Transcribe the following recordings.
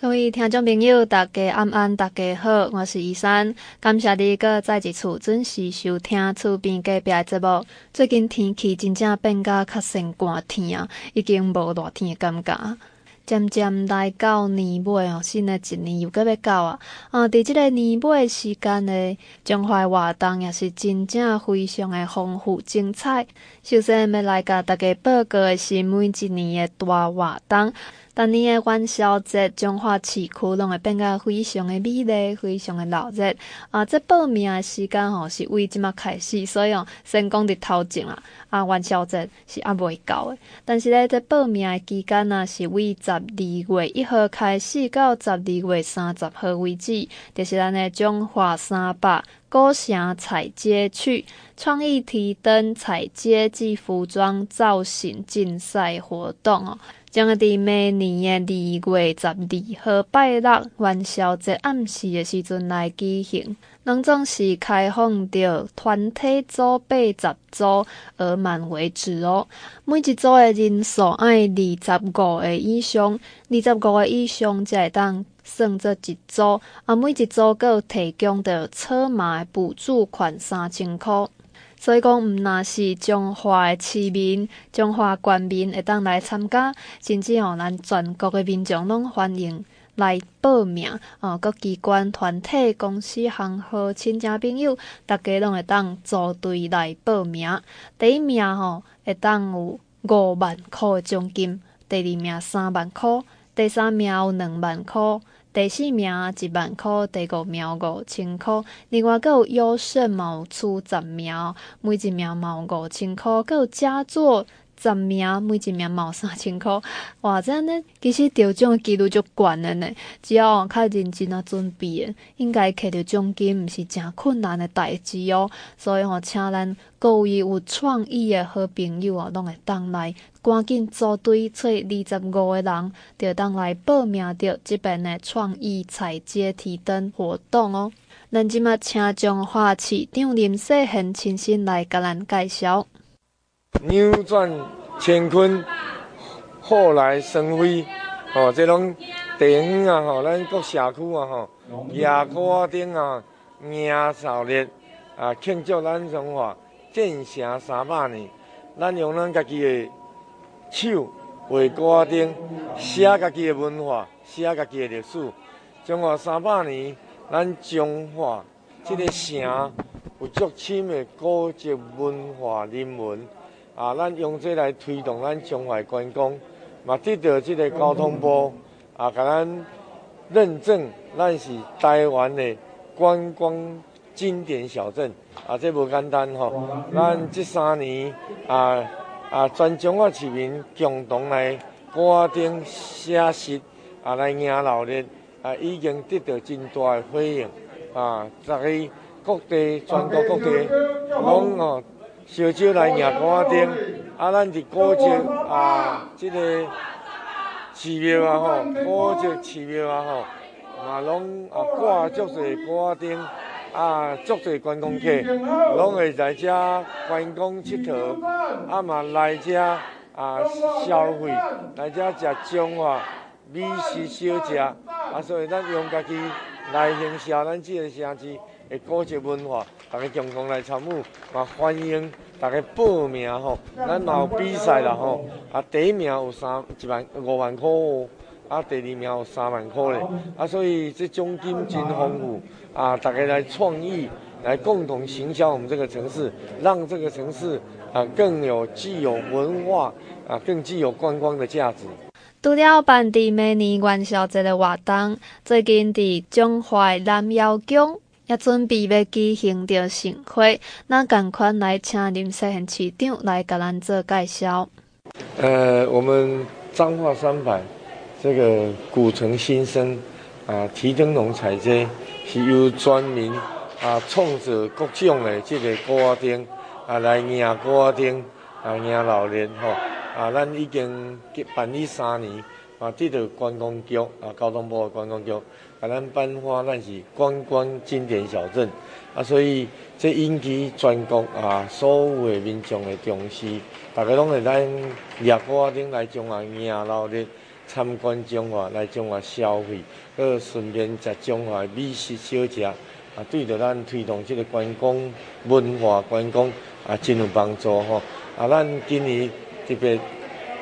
各位听众朋友，大家安安，大家好，我是伊珊，感谢你搁再一次准时收听厝边隔壁的节目。最近天气真正变甲较成寒天啊，已经无热天的感觉，渐渐来到年尾哦，新的一年又搁要到啊！啊，伫即个年尾时间呢，中华活动也是真正非常的丰富精彩。首先要来甲大家报告的是每一年的大活动。逐年的元宵节，中华市区拢会变甲非常的美丽，非常的热。啊，这报名的时间吼是为即马开始，所以哦，先讲伫头前啦。啊，元宵节是还未到的，但是咧，这报名的期间呢，是为十二月一号开始到十二月三十号为止，就是咱的中华三百古城踩街区创意提灯踩街及服装造型竞赛活动哦。将伫每年的二月十二号拜六元宵节暗时的时阵来举行，拢总是开放着团体组八十组而满为止哦。每一组的人数爱二十五个以上，二十五个以上才会当算做一组。啊，每一组阁有提供着车马补助款三千块。所以讲，毋但是中华的市民、中华官民会当来参加，甚至吼咱全国的民众拢欢迎来报名。哦，各机关、团体、公司、行号、亲戚朋友，大家拢会当组队来报名。第一名吼会当有五万块的奖金，第二名三万块，第三名有两万块。第四名一万块，第五名五千块，另外阁有优胜嘛有出十名，每一名嘛五千块，阁有佳作十名，每一名嘛有三千块。哇，这样呢，其实得奖的几率就悬了呢。只要较认真啊准备，应该摕到奖金，毋是诚困难的代志哦。所以吼，请咱各位有创意的好朋友啊，拢会当来。赶紧组队，找二十五个人，就当来报名着这边的创意踩街提灯活动哦。咱即马请中华市长林世贤亲身来甲咱介绍。扭转乾坤，后来生辉，哦，这种地方啊，吼，咱各社区啊，吼，夜歌顶啊，迎草热啊，庆祝咱中华建成三百年，咱用咱家己的。手画歌顶，写家己的文化，写家己的历史。中华三百年，咱中华这个城有足深的古迹文化人文啊，咱用这来推动咱中华观光，嘛得到这个交通部啊，给咱认证，咱是台湾的观光经典小镇啊，这不简单吼。咱这三年啊。啊！全中华市民共同来歌仔灯写实啊，来迎闹热啊，已经得到真大的回应啊！逐个各地、全国各地拢哦，烧酒来迎歌仔灯啊！咱伫古迹啊，这个寺庙啊吼，古迹寺庙啊吼，嘛拢啊挂足侪歌仔灯。啊，足侪观光客拢会来遮观光佚佗，啊嘛来遮啊消费，来遮食中华美食小食，啊所以咱用家己来形象咱这个城市的古迹文化，大家共同来参与，嘛欢迎大家报名吼，咱嘛有比赛啦吼，啊第一名有三一万五万块。啊，第二名有三万块嘞，啊，所以这奖金真丰富啊！大家来创意，来共同行销我们这个城市，让这个城市啊更有具有文化啊，更具有观光的价值。除了办的每年元宵节的活动，最近的中华南瑶宫也准备要举行着盛会，那赶快来请林世贤市长来给咱做介绍。呃，我们彰化三百。这个古城新生啊，提灯笼踩街是由专门啊创造各种的这个歌仔灯啊来迎歌仔灯啊迎老年吼啊，咱已经办理三年啊，得到观光局啊交通部的观光局啊，咱颁发咱是观光经典小镇啊，所以这引起全国啊所有的民众的重视，大家拢会来迎歌仔灯来中华迎老年。参观中华，来中华消费，搁顺便食中华美食小食，啊，对着咱推动这个观光文化观光啊，真有帮助吼。啊，咱今年特别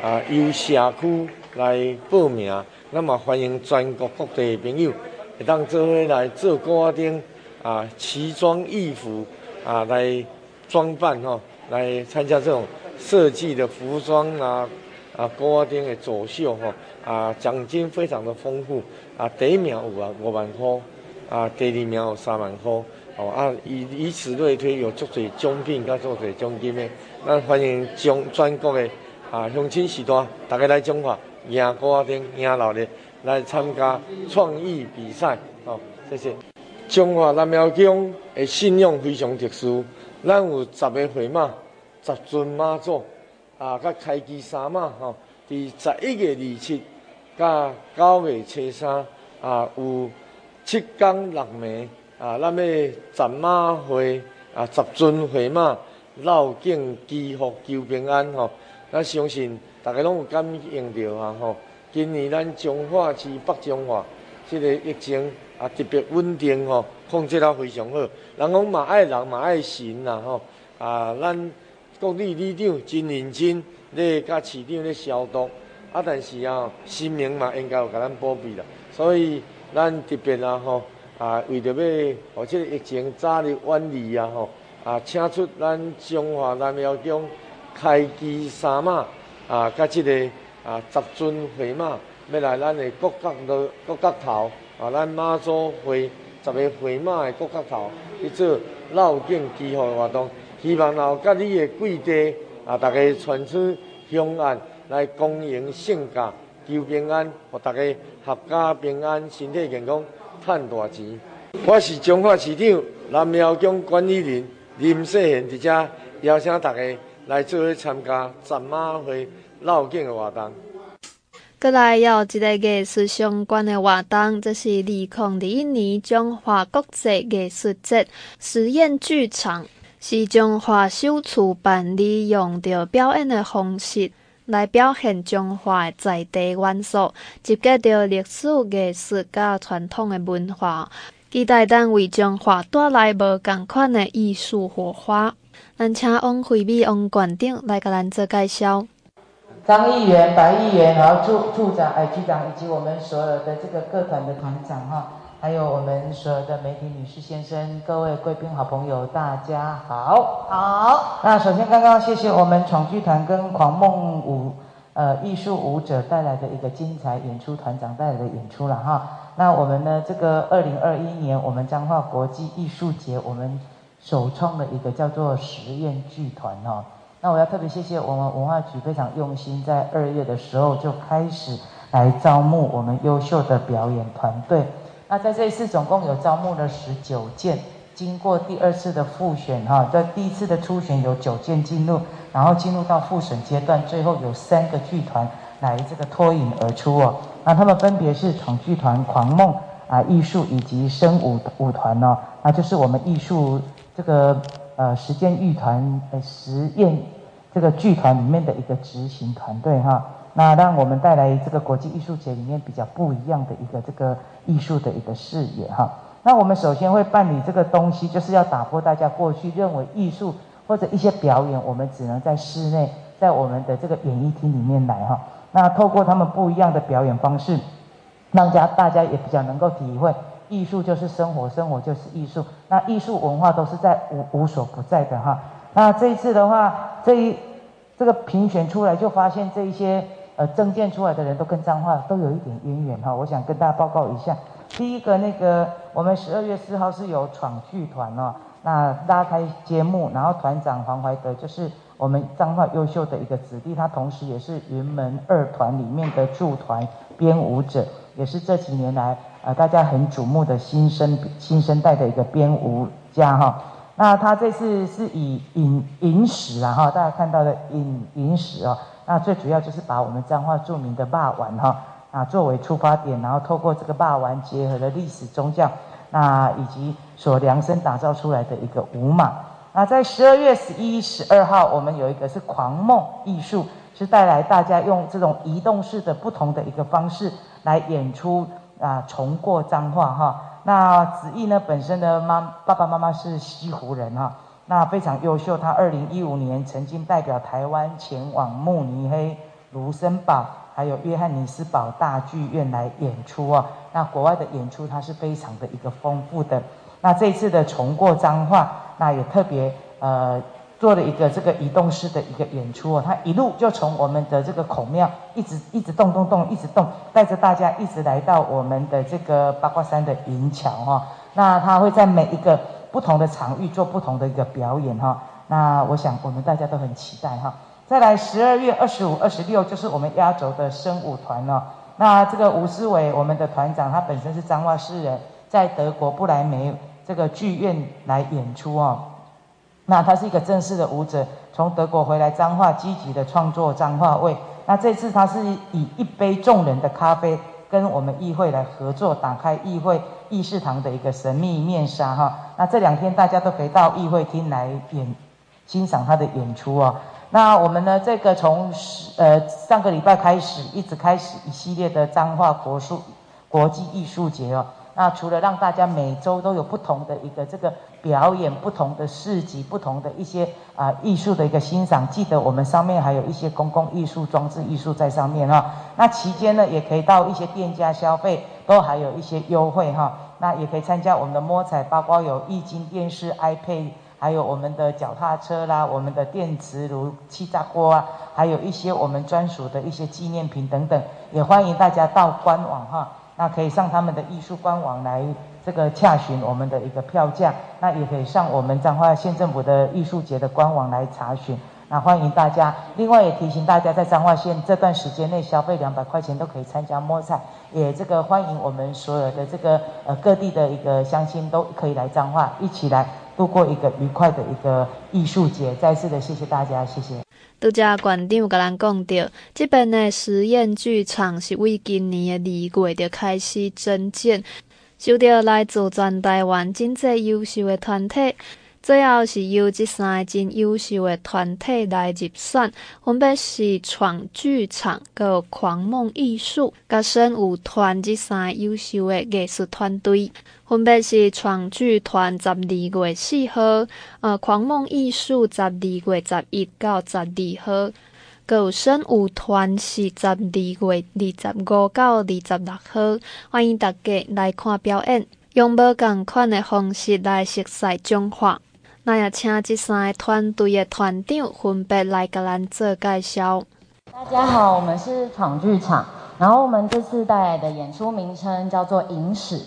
啊，由社区来报名，那么欢迎全国各地的朋友，会当做伙来做歌仔灯啊，奇装异服啊，来装扮吼，来参加这种设计的服装啊。啊，歌仔灯的走秀吼，啊，奖金非常的丰富，啊，第一名有啊五万块，啊，第二名有三万块，哦，啊，以以此类推，有足侪奖品，甲足侪奖金的，咱欢迎将全国的啊乡亲士大，大家来中华赢歌仔灯，赢老热，来参加创意比赛，哦，谢谢。中华南庙宫的信仰非常特殊，咱有十个回马，十尊妈祖。啊，甲开基三马吼，伫十一月二七，甲九月初三，啊，有七天六暝，啊，咱要站马会，啊，十尊回马绕境祈福求平安吼。咱相信大家拢有感应到啊吼。今年咱彰化市北彰化，即个疫情啊特别稳定吼，控制得非常好。人讲嘛爱人嘛爱神呐吼，啊，咱。各地里长真认真，咧甲市长咧消毒，啊，但是啊，神明嘛应该有甲咱保庇啦，所以咱特别啊吼，啊，为着要哦即个疫情早日远离啊吼，啊，请出咱中华南庙宫开基三马啊，甲即个啊十尊火马，要来咱的国角落各角头啊，咱妈祖会十个火马的国角头去做绕境祈福活动。希望后甲你的贵地啊，大家传出香案来恭迎圣驾，求平安，互大家阖家平安，身体健康，赚大钱。我是彰化市长南庙宫管理人林世贤，伫遮邀请大家来做伙参加站马会绕境的活动。过来要一个艺术相关的活动，这是二零二一年彰化国际艺术节实验剧场。是彰化首次办理用着表演的方式来表现彰化的在地元素，集结着历史艺术甲传统的文化，期待咱为彰化带来无共款的艺术火花。咱请王惠美王馆长来甲咱做介绍。张议员、白议员，然后处处长、哎局长，以及我们所有的这个各团的团长哈。还有我们所有的媒体女士、先生、各位贵宾、好朋友，大家好。好。那首先，刚刚谢谢我们闯剧团跟狂梦舞呃艺术舞者带来的一个精彩演出，团长带来的演出了哈。那我们呢，这个二零二一年我们彰化国际艺术节，我们首创的一个叫做实验剧团哈。那我要特别谢谢我们文化局非常用心，在二月的时候就开始来招募我们优秀的表演团队。那在这一次总共有招募了十九件，经过第二次的复选哈，在第一次的初选有九件进入，然后进入到复审阶段，最后有三个剧团来这个脱颖而出哦。那他们分别是闯剧团、狂梦啊艺术以及声舞舞团哦，那就是我们艺术这个呃实践剧团呃实验这个剧团里面的一个执行团队哈。那让我们带来这个国际艺术节里面比较不一样的一个这个艺术的一个视野哈。那我们首先会办理这个东西，就是要打破大家过去认为艺术或者一些表演，我们只能在室内，在我们的这个演艺厅里面来哈。那透过他们不一样的表演方式，让家大家也比较能够体会，艺术就是生活，生活就是艺术。那艺术文化都是在无无所不在的哈。那这一次的话，这一这个评选出来就发现这一些。呃，证件出来的人都跟彰化都有一点渊源哈，我想跟大家报告一下。第一个，那个我们十二月四号是有闯剧团哦，那拉开揭幕，然后团长黄怀德就是我们彰化优秀的一个子弟，他同时也是云门二团里面的驻团编舞者，也是这几年来呃大家很瞩目的新生新生代的一个编舞家哈。那他这次是以饮饮食啊哈，大家看到的饮饮食哦。那最主要就是把我们彰化著名的霸丸哈啊作为出发点，然后透过这个霸丸结合了历史宗教，那以及所量身打造出来的一个舞码。那在十二月十一、十二号，我们有一个是狂梦艺术是带来大家用这种移动式的不同的一个方式来演出啊，重过脏话哈。那子毅呢，本身的妈爸爸妈妈是西湖人哈，那非常优秀。他二零一五年曾经代表台湾前往慕尼黑、卢森堡还有约翰尼斯堡大剧院来演出啊。那国外的演出，他是非常的一个丰富的。那这次的重过彰化，那也特别呃。做了一个这个移动式的一个演出哦，他一路就从我们的这个孔庙一直一直动动动，一直动，带着大家一直来到我们的这个八卦山的银桥哈。那他会在每一个不同的场域做不同的一个表演哈。那我想我们大家都很期待哈。再来十二月二十五、二十六就是我们压轴的生舞团哦。那这个吴思维我们的团长，他本身是彰化市人，在德国不莱梅这个剧院来演出哦。那他是一个正式的舞者，从德国回来彰化，积极的创作彰化味。那这次他是以一杯众人的咖啡，跟我们议会来合作，打开议会议事堂的一个神秘面纱哈。那这两天大家都可以到议会厅来演欣赏他的演出哦。那我们呢，这个从呃上个礼拜开始，一直开始一系列的彰化国术国际艺术节哦。那除了让大家每周都有不同的一个这个表演，不同的市集，不同的一些啊艺术的一个欣赏，记得我们上面还有一些公共艺术装置艺术在上面哈。那期间呢，也可以到一些店家消费，都还有一些优惠哈。那也可以参加我们的摸彩，包括有液晶电视、iPad，还有我们的脚踏车啦，我们的电磁炉、气炸锅啊，还有一些我们专属的一些纪念品等等，也欢迎大家到官网哈。那可以上他们的艺术官网来这个洽询我们的一个票价，那也可以上我们彰化县政府的艺术节的官网来查询。那欢迎大家，另外也提醒大家，在彰化县这段时间内消费两百块钱都可以参加摸彩，也这个欢迎我们所有的这个呃各地的一个乡亲都可以来彰化，一起来度过一个愉快的一个艺术节。再次的谢谢大家，谢谢。拄则馆长甲咱讲着，即边的实验剧场是为今年的二月就开始增建，收到来自全台湾真济优秀的团体，最后是由这三个真优秀的团体来入选，分别是创剧场、个狂梦艺术、甲生舞团这三个优秀的艺术团队。分别是创剧团十二月四号，呃，狂梦艺术十二月十一到十二号，有生舞团是十二月二十五到二十六号。欢迎大家来看表演，用无共款的方式来熟悉中华。那也请这三个团队的团长分别来给咱做介绍。大家好，我们是闯剧场，然后我们这次带来的演出名称叫做《影史》。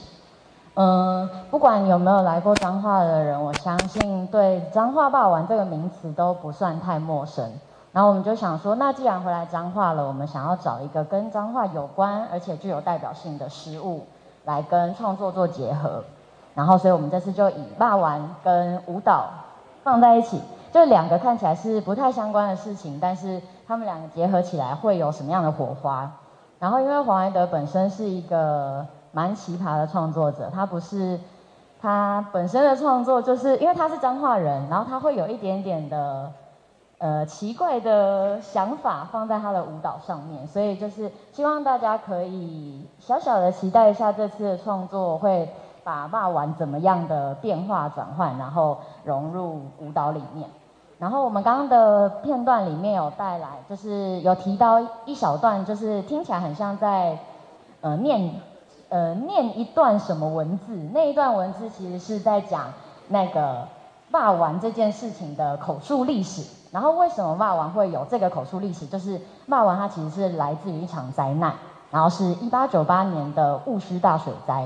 嗯，不管有没有来过彰化的人，我相信对“彰化霸王”这个名词都不算太陌生。然后我们就想说，那既然回来彰化了，我们想要找一个跟彰化有关而且具有代表性的食物来跟创作做结合。然后，所以我们这次就以肉圆跟舞蹈放在一起，就两个看起来是不太相关的事情，但是他们两个结合起来会有什么样的火花？然后，因为黄来德本身是一个。蛮奇葩的创作者，他不是他本身的创作，就是因为他是彰化人，然后他会有一点点的呃奇怪的想法放在他的舞蹈上面，所以就是希望大家可以小小的期待一下这次的创作会把骂完怎么样的变化转换，然后融入舞蹈里面。然后我们刚刚的片段里面有带来，就是有提到一小段，就是听起来很像在呃念。呃，念一段什么文字？那一段文字其实是在讲那个骂完这件事情的口述历史。然后为什么骂完会有这个口述历史？就是骂完它其实是来自于一场灾难，然后是一八九八年的雾区大水灾。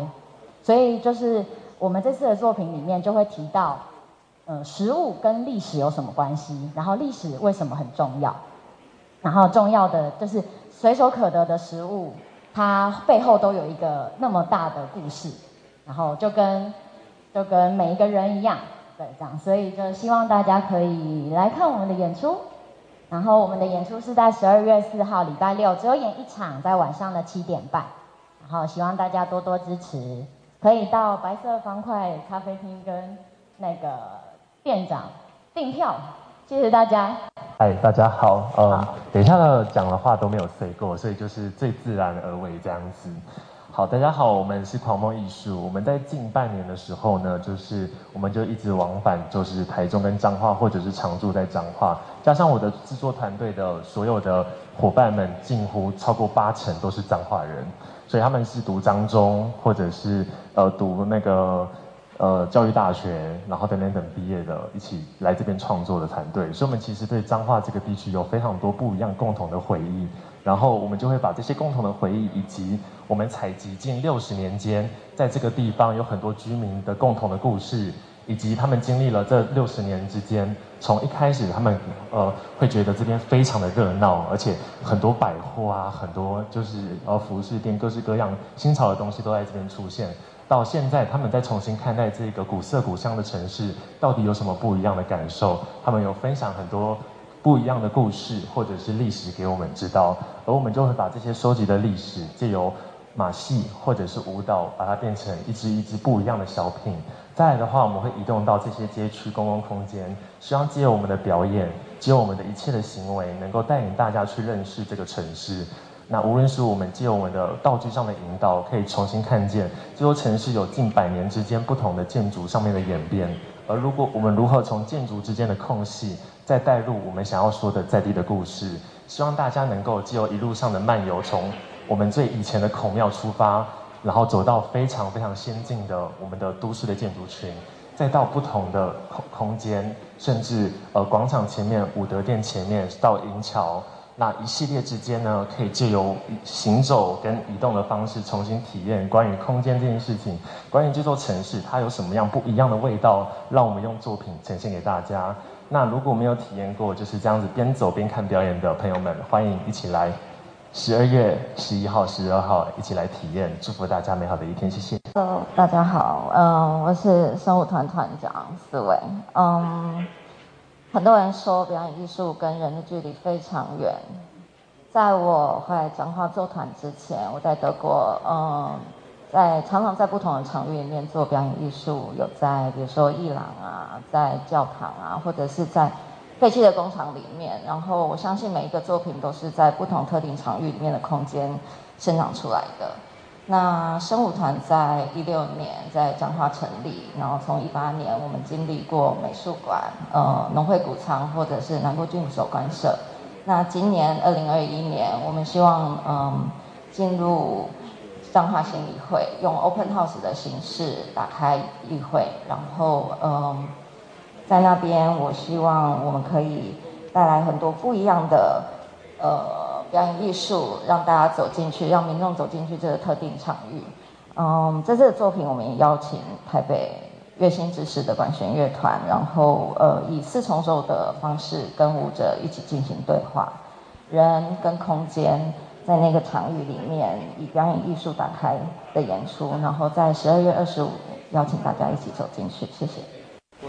所以就是我们这次的作品里面就会提到，呃，食物跟历史有什么关系？然后历史为什么很重要？然后重要的就是随手可得的食物。它背后都有一个那么大的故事，然后就跟就跟每一个人一样，对，这样，所以就希望大家可以来看我们的演出。然后我们的演出是在十二月四号礼拜六，只有演一场，在晚上的七点半。然后希望大家多多支持，可以到白色方块咖啡厅跟那个店长订票。谢谢大家。嗨，大家好。呃，等一下的，讲的话都没有 say 过，所以就是最自然而为这样子。好，大家好，我们是狂梦艺术。我们在近半年的时候呢，就是我们就一直往返，就是台中跟彰化，或者是常住在彰化。加上我的制作团队的所有的伙伴们，近乎超过八成都是彰化人，所以他们是读彰中，或者是呃读那个呃教育大学，然后等等等毕业的，一起来这边创作的团队。所以，我们其实对彰化这个地区有非常多不一样共同的回忆。然后我们就会把这些共同的回忆，以及我们采集近六十年间，在这个地方有很多居民的共同的故事，以及他们经历了这六十年之间，从一开始他们呃会觉得这边非常的热闹，而且很多百货啊，很多就是呃服饰店，各式各样新潮的东西都在这边出现，到现在他们在重新看待这个古色古香的城市，到底有什么不一样的感受？他们有分享很多。不一样的故事或者是历史给我们知道，而我们就会把这些收集的历史，借由马戏或者是舞蹈，把它变成一支一支不一样的小品。再来的话，我们会移动到这些街区公共空间，希望借我们的表演，借我们的一切的行为，能够带领大家去认识这个城市。那无论是我们借我们的道具上的引导，可以重新看见这座城市有近百年之间不同的建筑上面的演变。而如果我们如何从建筑之间的空隙，再带入我们想要说的在地的故事，希望大家能够借由一路上的漫游，从我们最以前的孔庙出发，然后走到非常非常先进的我们的都市的建筑群，再到不同的空空间，甚至呃广场前面、武德殿前面到银桥，那一系列之间呢，可以借由行走跟移动的方式，重新体验关于空间这件事情，关于这座城市它有什么样不一样的味道，让我们用作品呈现给大家。那如果没有体验过就是这样子边走边看表演的朋友们，欢迎一起来十二月十一号、十二号一起来体验，祝福大家美好的一天，谢谢。Hello，大家好，嗯，我是生物团团长思维，嗯，很多人说表演艺术跟人的距离非常远，在我回来彰化做团之前，我在德国，嗯。在常常在不同的场域里面做表演艺术，有在比如说伊朗啊，在教堂啊，或者是在废弃的工厂里面。然后我相信每一个作品都是在不同特定场域里面的空间生长出来的。那生舞团在一六年在彰化成立，然后从一八年我们经历过美术馆、呃农会谷仓或者是南国军武馆舍。那今年二零二一年，我们希望嗯进入。彰化新艺会用 open house 的形式打开艺会，然后嗯，在那边我希望我们可以带来很多不一样的呃表演艺术，让大家走进去，让民众走进去这个特定场域。嗯，在这个作品，我们也邀请台北乐心之士的管弦乐团，然后呃以四重奏的方式跟舞者一起进行对话，人跟空间。在那个场域里面，以表演艺术打开的演出，然后在十二月二十五邀请大家一起走进去，谢谢。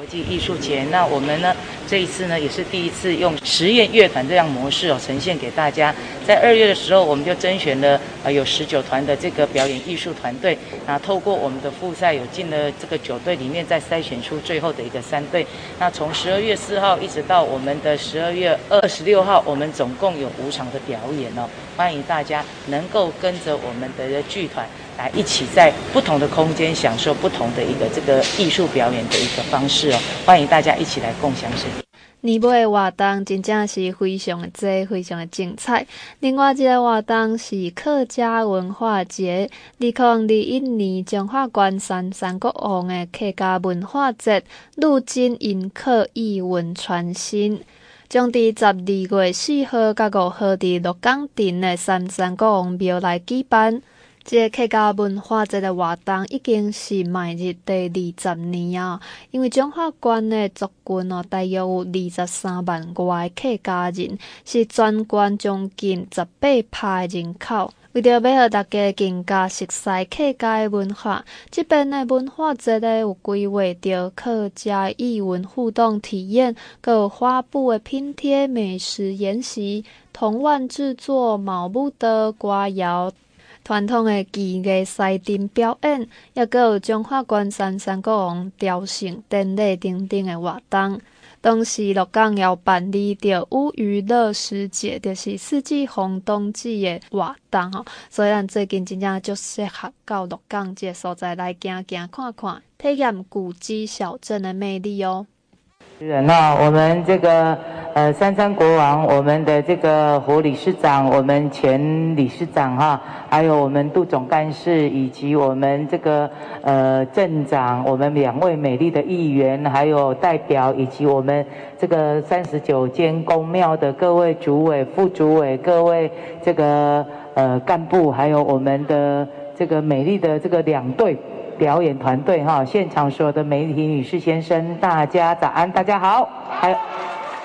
国际艺术节，那我们呢这一次呢也是第一次用实验乐团这样模式哦呈现给大家。在二月的时候，我们就甄选了呃有十九团的这个表演艺术团队，那透过我们的复赛，有进了这个九队里面，再筛选出最后的一个三队。那从十二月四号一直到我们的十二月二十六号，我们总共有五场的表演哦，欢迎大家能够跟着我们的剧团。来一起在不同的空间享受不同的一个这个艺术表演的一个方式哦，欢迎大家一起来共享盛举。年尾的活动真正是非常的多，非常的精彩。另外一个活动是客家文化节，二零二一年彰化关山三国王的客家文化节，路经迎客艺文传新，将伫十二月四号到五号伫鹿港镇的三山国王庙来举办。这个客家文化节的活动已经是迈入第二十年啊！因为彰化县的族群哦，大约有二十三万外客家人，是全县将近十八趴人口。为着要让大家更加熟悉客家的文化，这边的文化节呢有规划着客家艺文互动体验，阁有花布的拼贴、美食研习、铜碗制作、毛布的歌谣。传统的技艺赛阵表演，也阁有中华关山三国王雕像典礼等等的活动。当时鹿港要办理着乌娱乐世界，就是四季风冬季的活动吼，所以咱最近真正就适合到鹿港这个所在来行行看看，体验古迹小镇的魅力哦。人啊，我们这个呃三山国王，我们的这个胡理事长，我们前理事长哈，还有我们杜总干事，以及我们这个呃镇长，我们两位美丽的议员，还有代表，以及我们这个三十九间宫庙的各位主委、副主委，各位这个呃干部，还有我们的这个美丽的这个两队。表演团队哈，现场所有的媒体女士先生，大家早安，大家好。还有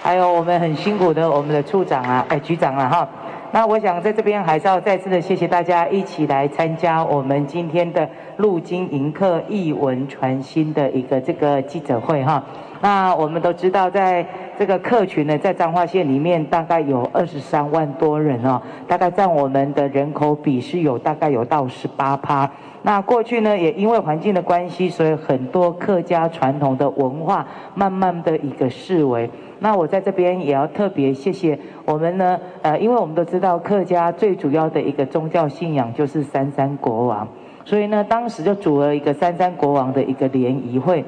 还有我们很辛苦的我们的处长啊，哎局长啊哈。那我想在这边还是要再次的谢谢大家一起来参加我们今天的路经迎客艺文传新的一个这个记者会哈。那我们都知道，在这个客群呢，在彰化县里面大概有二十三万多人哦，大概占我们的人口比是有大概有到十八趴。那过去呢，也因为环境的关系，所以很多客家传统的文化慢慢的一个式微。那我在这边也要特别谢谢我们呢，呃，因为我们都知道客家最主要的一个宗教信仰就是三山国王，所以呢，当时就组了一个三山国王的一个联谊会，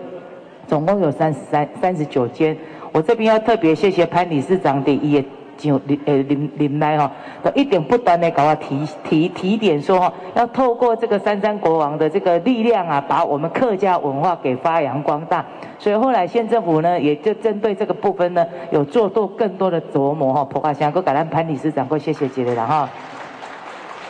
总共有三十三三十九间。我这边要特别谢谢潘理事长的也。就林呃林林来哈，都一点不断的搞啊提提提点说哈，要透过这个三山国王的这个力量啊，把我们客家文化给发扬光大。所以后来县政府呢，也就针对这个部分呢，有做多更多的琢磨哈。普华祥，我感恩潘理事长，过谢谢几位了哈。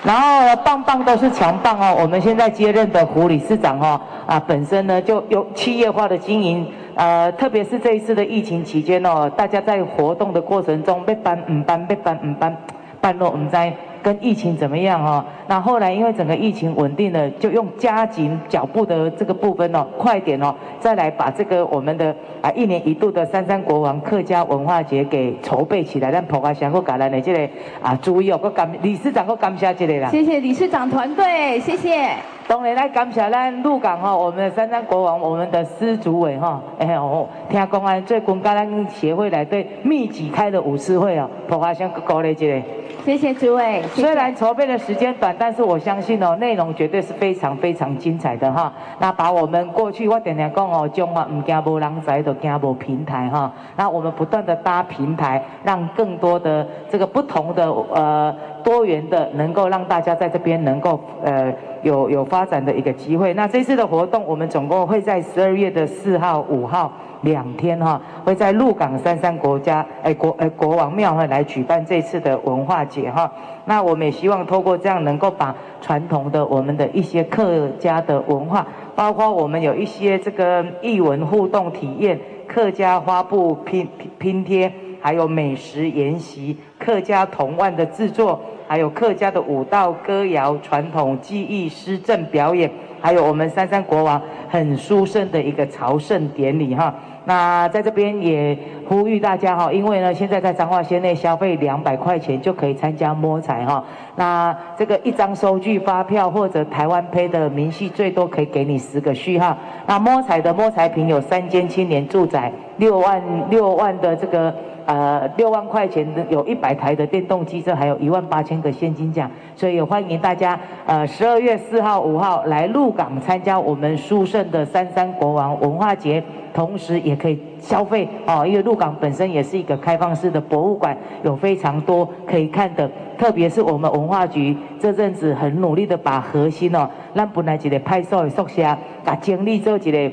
然后棒棒都是强棒哦，我们现在接任的胡理事长哈啊，本身呢就有企业化的经营。呃，特别是这一次的疫情期间哦，大家在活动的过程中被办唔办，被办唔办，办落唔在。跟疫情怎么样哈？那后来因为整个疫情稳定了，就用加紧脚步的这个部分哦，快点哦，再来把这个我们的啊一年一度的三山国王客家文化节给筹备起来。让婆华祥和橄榄的这个啊注意哦，我感理事长我感谢这个啦。谢谢理事长团队，谢谢。当然来感谢咱鹿港哈，我们的三山国王，我们的司主委哈，哎哦，听公安，最近跟咱协会来对密集开的舞狮会哦，婆华祥鼓励这个。谢谢诸位。虽然筹备的时间短，但是我相信哦，内容绝对是非常非常精彩的哈。那把我们过去我点点讲哦，中华唔惊无人才，都惊无平台哈。那我们不断的搭平台，让更多的这个不同的呃多元的，能够让大家在这边能够呃有有发展的一个机会。那这次的活动，我们总共会在十二月的四号、五号。两天哈，会在鹿港三山国家哎国哎国王庙会来举办这次的文化节哈。那我们也希望透过这样，能够把传统的我们的一些客家的文化，包括我们有一些这个艺文互动体验、客家花布拼拼贴，还有美食研习、客家童玩的制作，还有客家的舞蹈、歌谣、传统技艺、诗政表演，还有我们三山国王很殊胜的一个朝圣典礼哈。那在这边也呼吁大家哈，因为呢，现在在彰化县内消费两百块钱就可以参加摸彩哈。那这个一张收据发票或者台湾胚的明细，最多可以给你十个序号。那摸彩的摸彩品有三间青年住宅，六万六万的这个。呃，六万块钱的有一百台的电动机车，还有一万八千个现金奖，所以也欢迎大家呃十二月四号、五号来鹿港参加我们殊胜的三山国王文化节，同时也可以消费哦，因为鹿港本身也是一个开放式的博物馆，有非常多可以看的，特别是我们文化局这阵子很努力的把核心哦，让本来一个派出所的宿舍，把精力做一个。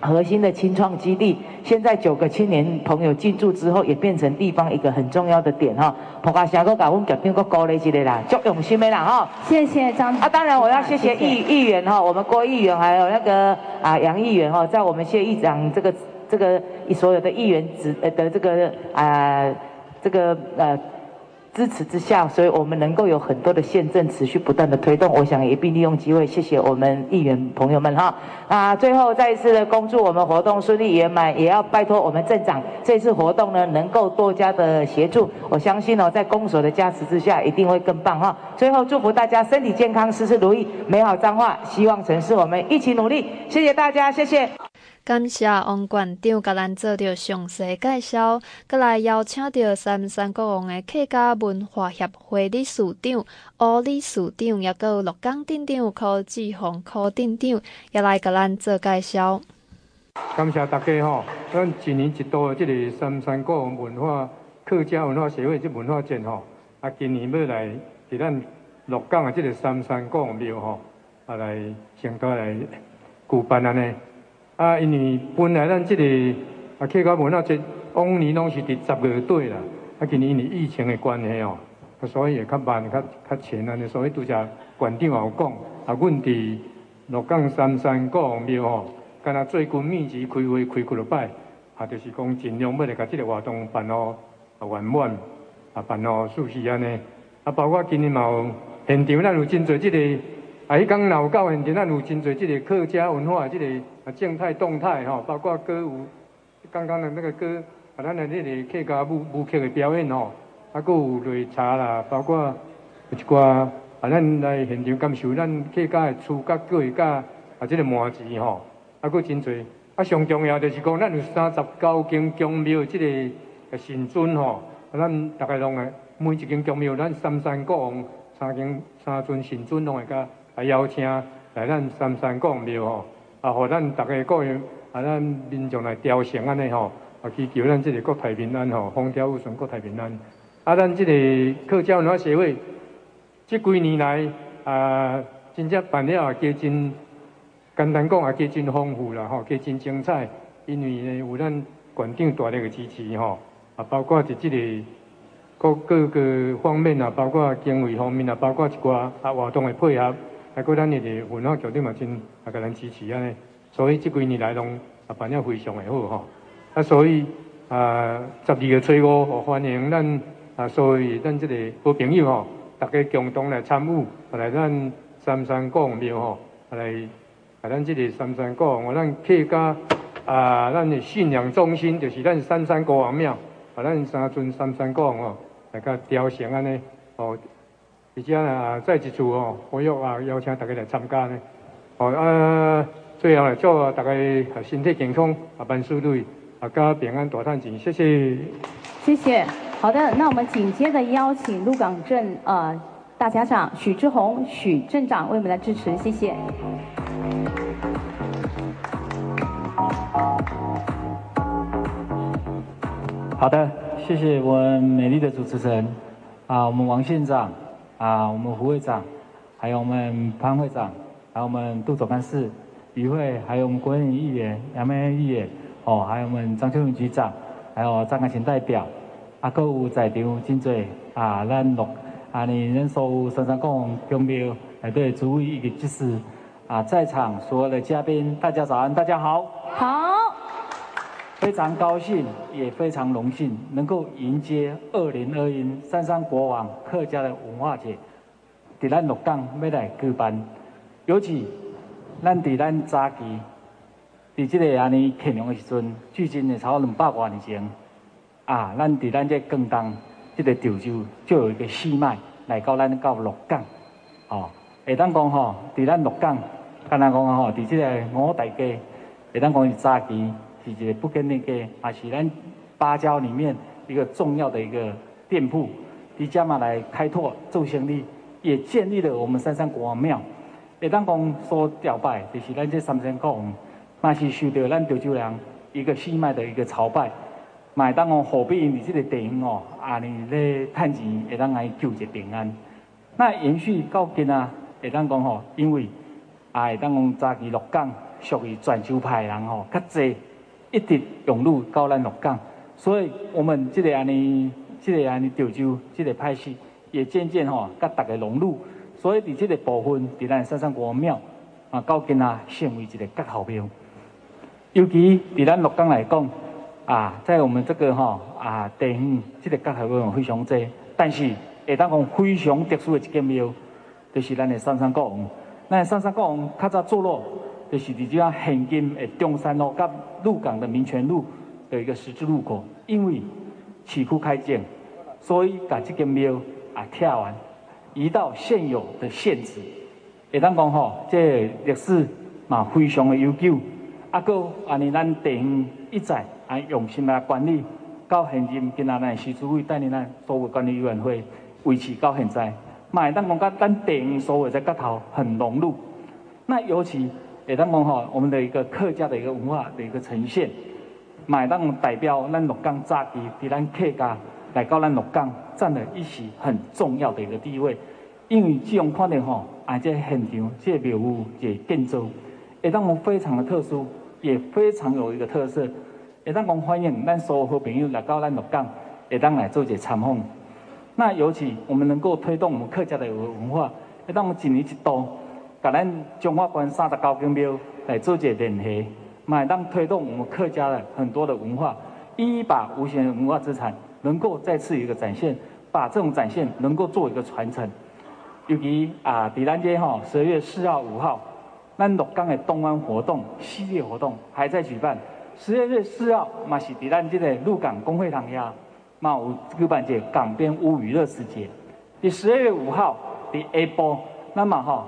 核心的青创基地，现在九个青年朋友进驻之后，也变成地方一个很重要的点哈。普华祥哥搞我们决定个鼓励之类啦，就用心的啦哈。谢谢张啊，当然我要谢谢议议员哈，我们郭议员还有那个啊杨议员哈，在我们谢议长这个这个所有的议员职呃的这个啊这个呃。支持之下，所以我们能够有很多的县政持续不断的推动。我想也并利用机会，谢谢我们议员朋友们哈。啊最后再一次的恭祝我们活动顺利圆满，也要拜托我们镇长，这次活动呢能够多加的协助。我相信哦，在公所的加持之下，一定会更棒哈。最后祝福大家身体健康，事事如意，美好彰化，希望城市我们一起努力。谢谢大家，谢谢。感谢王馆长甲咱做着详细介绍，阁来邀请着三山国王的客家文化协会理事长、吴理事长，也阁有鹿港镇长柯志宏柯镇长，也来甲咱做介绍。感谢大家吼，咱一年一度的这个三山国王文化客家文化协会这文化节吼，啊，今年要来伫咱鹿港的这个三山国王庙吼，啊来承托来举办安尼。啊，因为本来咱这个啊客家文化节往年拢是伫十月底啦，啊今年因为疫情的关系哦，啊所以会较慢、较较浅安尼，所以拄则馆长也有讲，啊，阮伫鹿港三山国王庙吼，敢若最近密集开会开几落摆，啊，就是讲尽量要来甲这个活动办哦啊圆满，啊办哦舒适安尼，啊包括今年嘛有现场咱有真侪这个。啊！迄讲老到现场，咱有真侪即个客家文化，即个啊静态、动态吼，包括歌舞，刚刚的那个歌，啊，咱的迄个客家舞舞剧的表演吼，啊，阁有擂茶啦，包括有一寡啊，咱来现场感受咱客家的厝角粿甲啊，即个麻糍吼，啊，阁真侪。啊，上重要就是讲，咱有三十九间宫庙，即个神尊吼，啊，咱大概拢个每一间宫庙，咱三山国王三间三尊神尊拢会甲。啊，邀请来咱三山国王庙吼，啊，互咱逐个各样啊，咱民众来雕像安尼吼，啊，祈求咱即个国泰民安吼，风调雨顺，国泰民安。啊，咱即个客家文化协会，即几年来啊，真正办了也加真，简单讲也加真丰富啦吼，加真精彩。因为呢，有咱馆长大力的支持吼，啊，包括伫即个各各个方面啊，包括经费方面啊，包括一寡啊活动的配合。还过咱的文化局长嘛，真啊，甲咱支持安尼，所以这几年来拢啊办了非常的好吼。啊，所以啊，十二月初五，欢迎咱啊，所以咱这个好朋友吼，大家共同来参与，来咱三山国王庙吼，来来咱这个三山国王，咱客家啊，咱的信仰中心就是咱三山国王庙，啊，咱三尊三山国王吼，来甲雕像安尼哦。而且啊，再一次哦，我要啊邀请大家来参加呢。好啊，最后来祝大家身体健康，啊万事如意，啊家平安大赚钱。谢谢。谢谢。好的，那我们紧接着邀请鹿港镇呃大家长许志宏许镇长为我们来支持，谢谢。好的，谢谢我们美丽的主持人啊，我们王县长。啊，我们胡会长，还有我们潘会长，还有我们杜总干事于会，还有我们国会议员杨梅议员，哦，还有我们张秋云局长，还有张凯墙代表，啊，各有在场真多啊，咱录啊，你人所有三山国王宫庙来对主委以及祭司啊，在场所有的嘉宾，大家早安，大家好。好。非常高兴，也非常荣幸，能够迎接二零二一三山国王客家的文化节，伫咱鹿港要来举办。尤其咱伫咱早期，伫这个安尼乾隆的时阵，距今也超两百多年前，啊，咱伫咱这广东这个潮州就有一个戏脉来到咱到鹿港，哦，会当讲吼，伫咱鹿港，敢若讲吼，伫这个五大街，会当讲是早期。是一个不跟那个，啊是咱芭蕉里面一个重要的一个店铺，伫遮嘛来开拓做生意，也建立了我们三山国王庙。会当讲所吊拜，就是咱这三山国王，嘛是受到咱潮州人一个血脉的一个朝拜。嘛会当讲何必因这个电影哦，啊你咧趁钱会当来求一平安。那延续到今仔，会当讲吼，因为啊会当讲早期鹿港属于泉州派的人吼较济。一直涌入到咱鹿港，所以我们这个安尼，这个安尼潮州这个派系也渐渐吼甲大家融入，所以伫这个部分，伫咱三山国王庙啊，到今仔成为一个国号庙。尤其伫咱鹿港来讲啊，在我们这个吼啊地方，这个国号庙非常多，但是会当讲非常特殊的一间庙，就是咱的三山国王。咱三山国王较早坐落。就是伫这现今诶中山路甲鹿港的民权路的一个十字路口，因为市区开建，所以把这个庙啊拆完，移到现有的现址。会当讲吼，这历史嘛非常的悠久，啊，搁安尼咱地方一再啊用心来管理，到现今今仔日徐主委带领咱所有管理委员会维持到现在，嘛会当讲甲咱地方所有在角头很融入。那尤其会当讲吼，我们的一个客家的一个文化的一个呈现，嘛会当代表咱鹿港早期伫咱客家来到咱鹿港占了一席很重要的一个地位。因为这种看点吼，啊，这现场这庙宇这建筑，会当讲非常的特殊，也非常有一个特色。会当讲欢迎咱所有好朋友来到咱鹿港，会当来做一个参访。那尤其我们能够推动我们客家的文化，会当我们一年一度，甲咱中华关三十九间庙来做一个联系，嘛会当推动我们客家的很多的文化，一一把无形的文化资产能够再次一个展现，把这种展现能够做一个传承。尤其啊，伫咱这吼十二月四号、五号，咱鹿港的东湾活动系列活动还在举办。十二月四号嘛是伫咱这个鹿港公会堂呀，嘛有举办一个港边乌鱼乐时节。第十二月五号第 A 波，那么吼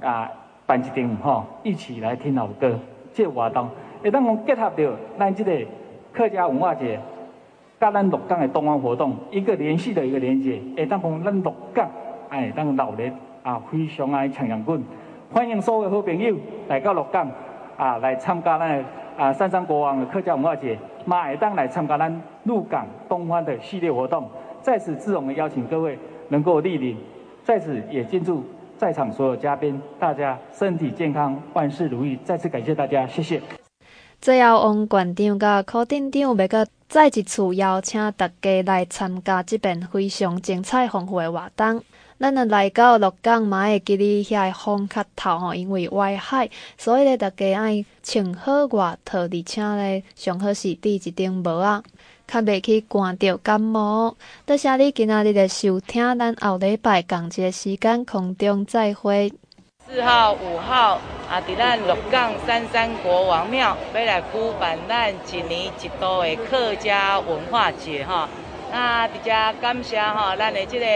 啊办一场吼一起来听老歌这个活动，会当讲结合着咱这个客家文化节，甲咱鹿港的东方活动一个联系的一个连接，会当讲咱鹿港。哎，当老热啊，非常爱抢阳棍，欢迎所有好朋友来到鹿港啊，来参加咱啊三山国王的客家文化节，嘛会当来参加咱鹿港东方的系列活动。在此，自容的邀请各位能够莅临，在此也敬祝在场所有嘉宾大家身体健康，万事如意。再次感谢大家，谢谢。最后，王馆长甲柯店长要个再一次邀请大家来参加这边非常精彩丰富的活动。咱若来到鹿港，嘛会记得遐风较透吼，因为外海，所以咧大家爱穿好外套，而且咧上好是戴一顶帽啊，较袂去寒着感冒。多谢你今仔日的收听，咱后礼拜同一个时间空中再会。四号、五号啊，伫咱鹿港三山国王庙要来举办咱一年一度的客家文化节哈。那比较感谢哈，咱的这个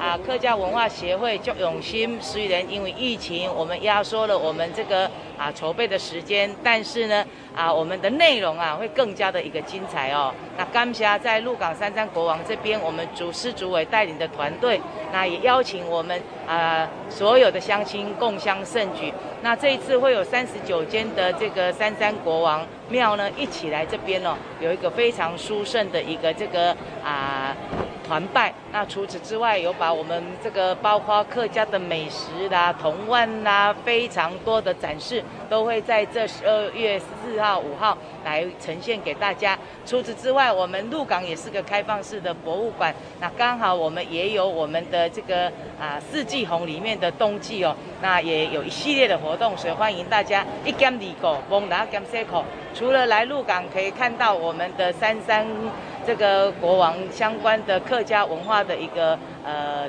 啊客家文化协会足用心，虽然因为疫情，我们压缩了我们这个啊筹备的时间，但是呢啊我们的内容啊会更加的一个精彩哦。那甘霞在鹿港三山国王这边，我们主师主委带领的团队，那也邀请我们啊所有的乡亲共襄盛举。那这一次会有三十九间的这个三山国王庙呢一起来这边哦，有一个非常殊胜的一个这个啊团拜。那除此之外，有把我们这个包括客家的美食啦、童玩啦，非常多的展示，都会在这十二月四号、五号来呈现给大家。除此之外，我们鹿港也是个开放式的博物馆，那刚好我们也有我们的这个啊四季红里面的冬季哦，那也有一系列的活动，所以欢迎大家一兼二顾，蒙拿兼三口。除了来鹿港可以看到我们的三山这个国王相关的客家文化的一个呃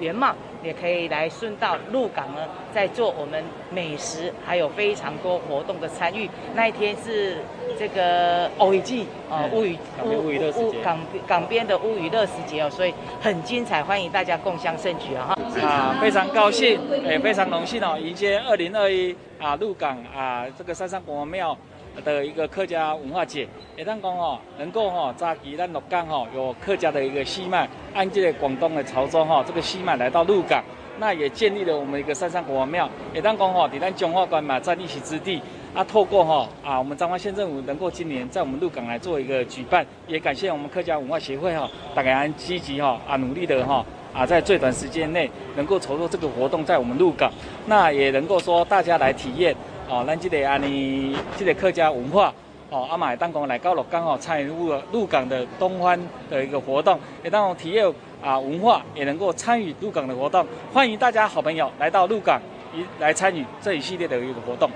原貌，也可以来顺道鹿港呢，在做我们美食，还有非常多活动的参与。那一天是这个乌鱼季啊，乌鱼乌鱼乌港港边的乌鱼乐时节哦，所以很精彩，欢迎大家共襄盛举啊！啊，非常高兴，也非常荣幸哦，迎接二零二一啊鹿港啊这个三山国王庙。的一个客家文化节，也当讲哦，能够哈早期咱鹿港哈有客家的一个西脉，按这个广东的潮州哈这个西脉来到鹿港，那也建立了我们一个三山国王庙。也当讲哈，在咱中华关嘛占一席之地，啊，透过哈啊我们彰化县政府能够今年在我们鹿港来做一个举办，也感谢我们客家文化协会哈，大家积极哈啊努力的哈啊在最短时间内能够筹措这个活动在我们鹿港，那也能够说大家来体验。哦，咱这个安尼，这个客家文化，哦，阿买当讲来到鹿港哦，参与鹿鹿港的东欢的一个活动，也当体验啊文化，也能够参与入港的活动，欢迎大家好朋友来到鹿港，一来参与这一系列的一个活动。